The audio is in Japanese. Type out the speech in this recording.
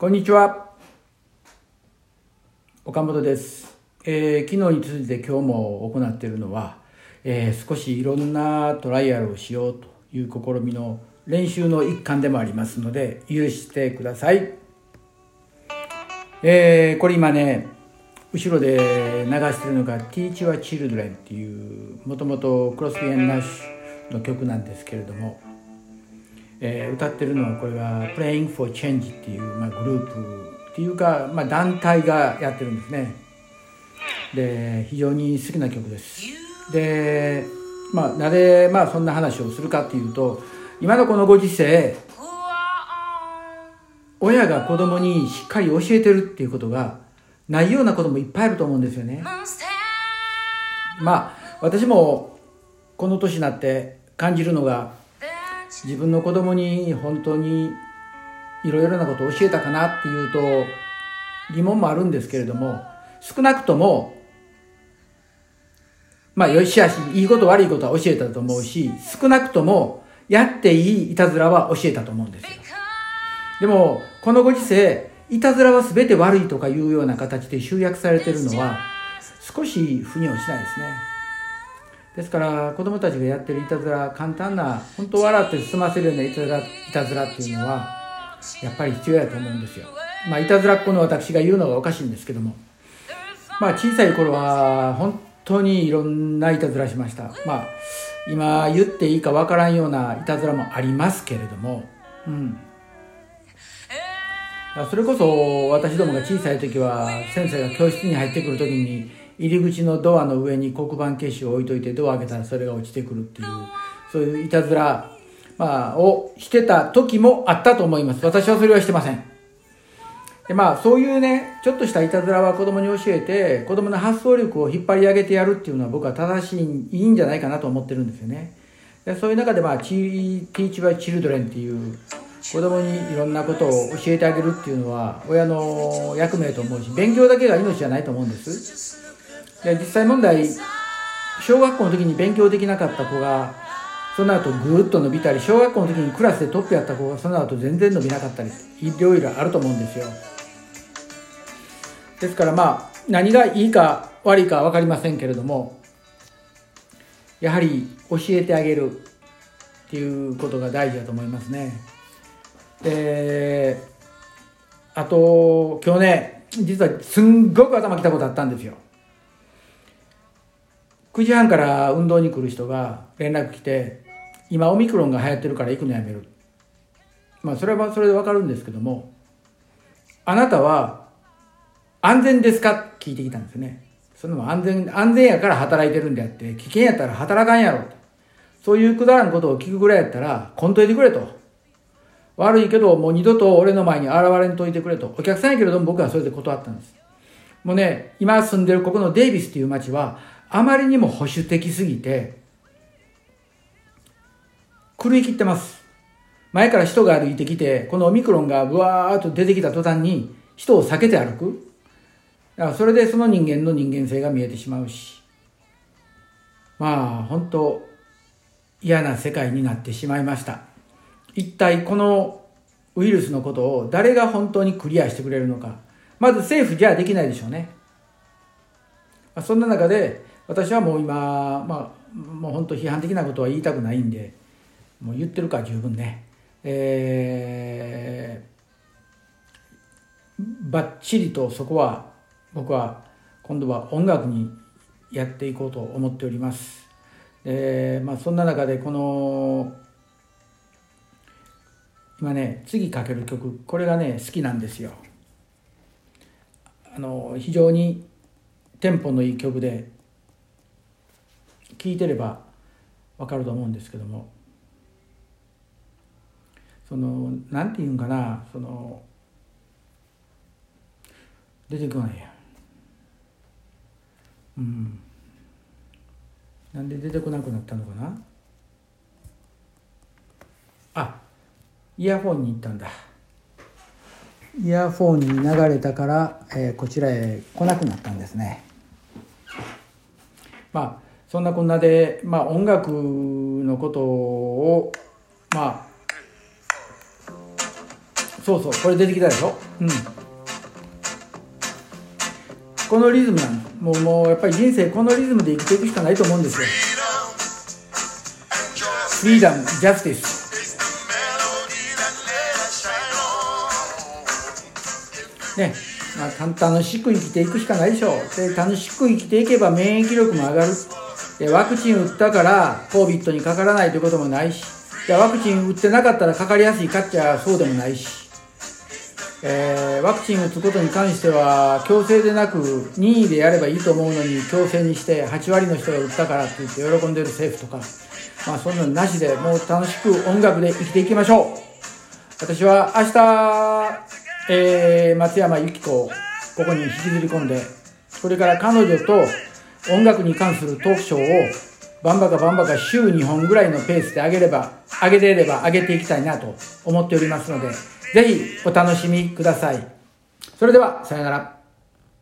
こんにちは。岡本です。えー昨日に続いて今日も行っているのは、えー少しいろんなトライアルをしようという試みの練習の一環でもありますので、許してください。えーこれ今ね、後ろで流してるのが Teach Your Children っていう、もともとクロスビー・ナッシュの曲なんですけれども、えー歌ってるのはこれが Playing for Change っていう、まあ、グループっていうか、まあ、団体がやってるんですね。で非常に好きな曲です。でまあなぜ、まあ、そんな話をするかっていうと今のこのご時世親が子供にしっかり教えてるっていうことがないようなこともいっぱいあると思うんですよね。まあ私もこの年になって感じるのが自分の子供に本当にいろいろなことを教えたかなっていうと疑問もあるんですけれども少なくともまあよしあしいいこと悪いことは教えたと思うし少なくともやっていいいたずらは教えたと思うんですよ。でもこのご時世いたずらは全て悪いとかいうような形で集約されてるのは少し腑に落ちないですね。ですから子供たちがやってるいたずら簡単な本当笑って済ませるようないたずらいたずらっていうのはやっぱり必要やと思うんですよ。まあいたずらっ子の私が言うのがおかしいんですけども。まあ小さい頃は本当にいろんないたずらしました。まあ今言っていいかわからんようないたずらもありますけれども。うん。それこそ私どもが小さい時は先生が教室に入ってくる時に入り口のドアの上に黒板消しを置いといてドア開けたらそれが落ちてくるっていうそういういたずら、まあ、をしてた時もあったと思います。私はそれはしてません。でまあそういうねちょっとしたいたずらは子供に教えて子供の発想力を引っ張り上げてやるっていうのは僕は正しいいいんじゃないかなと思ってるんですよね。でそういう中でまあ「Teach by Children」っていう子供にいろんなことを教えてあげるっていうのは親の役目と思うし勉強だけが命じゃないと思うんです。で実際問題小学校の時に勉強できなかった子がその後ぐーっと伸びたり小学校の時にクラスでトップやった子がその後全然伸びなかったりいろいろあると思うんですよ。ですからまあ何がいいか悪いか分かりませんけれどもやはり教えてあげるっていうことが大事だと思いますね。であと今日ね実はすんごく頭きたことあったんですよ。9時半から運動に来る人が連絡来て今オミクロンが流行ってるから行くのやめる。まあそれはそれでわかるんですけどもあなたは安全ですか？聞いてきたんですね。その安全安全やから働いてるんであって危険やったら働かんやろそういうくだらんことを聞くぐらいやったらこんといてくれと。悪いけどもう二度と俺の前に現れんといてくれと。お客さんやけれども僕はそれで断ったんです。もうね今住んでるここのデイビスっていう町はあまりにも保守的すぎて狂い切ってます。前から人が歩いてきてこのオミクロンがブワーッと出てきた途端に人を避けて歩く。だからそれでその人間の人間性が見えてしまうし。まあ本当嫌な世界になってしまいました。一体このウイルスのことを誰が本当にクリアしてくれるのか。まず政府じゃできないでしょうね。そんな中で私はもう今、まあ、もう本当批判的なことは言いたくないんでもう言ってるから十分ね。えー、ばっちりとそこは僕は今度は音楽にやっていこうと思っております。でまあそんな中でこの今ね次かける曲これがね好きなんですよ。あの非常にテンポのいい曲で聴いてれば分かると思うんですけども。そのなんて言うんかなその出てこないや。うん。なんで出てこなくなったのかな。あイヤフォンに行ったんだ。イヤフォンに流れたから、えーこちらへ来なくなったんですね。まあそんなこんなで、まあ、音楽のことをまあそうそうこれ出てきたでしょ？うん。このリズムなんです。もうもうやっぱり人生このリズムで生きていくしかないと思うんですよ。フリーダムジャスティスね。まあ、楽しく生きていくしかないでしょう。で楽しく生きていけば免疫力も上がる。ワクチン打ったから COVID にかからないということもないし。じゃワクチン打ってなかったらかかりやすいかっちゃそうでもないし、えー、ワクチン打つことに関しては強制でなく任意でやればいいと思うのに強制にして8割の人が打ったからって言って喜んでる政府とかまあそんなのなしでもう楽しく音楽で生きていきましょう。私は明日、えー、松山由紀子をここに引きずり込んでこれから彼女と音楽に関するトークショーをバンバカバンバカ週2本ぐらいのペースで上げれば、上げれれば上げていきたいなと思っておりますので、ぜひお楽しみください。それでは、さよなら。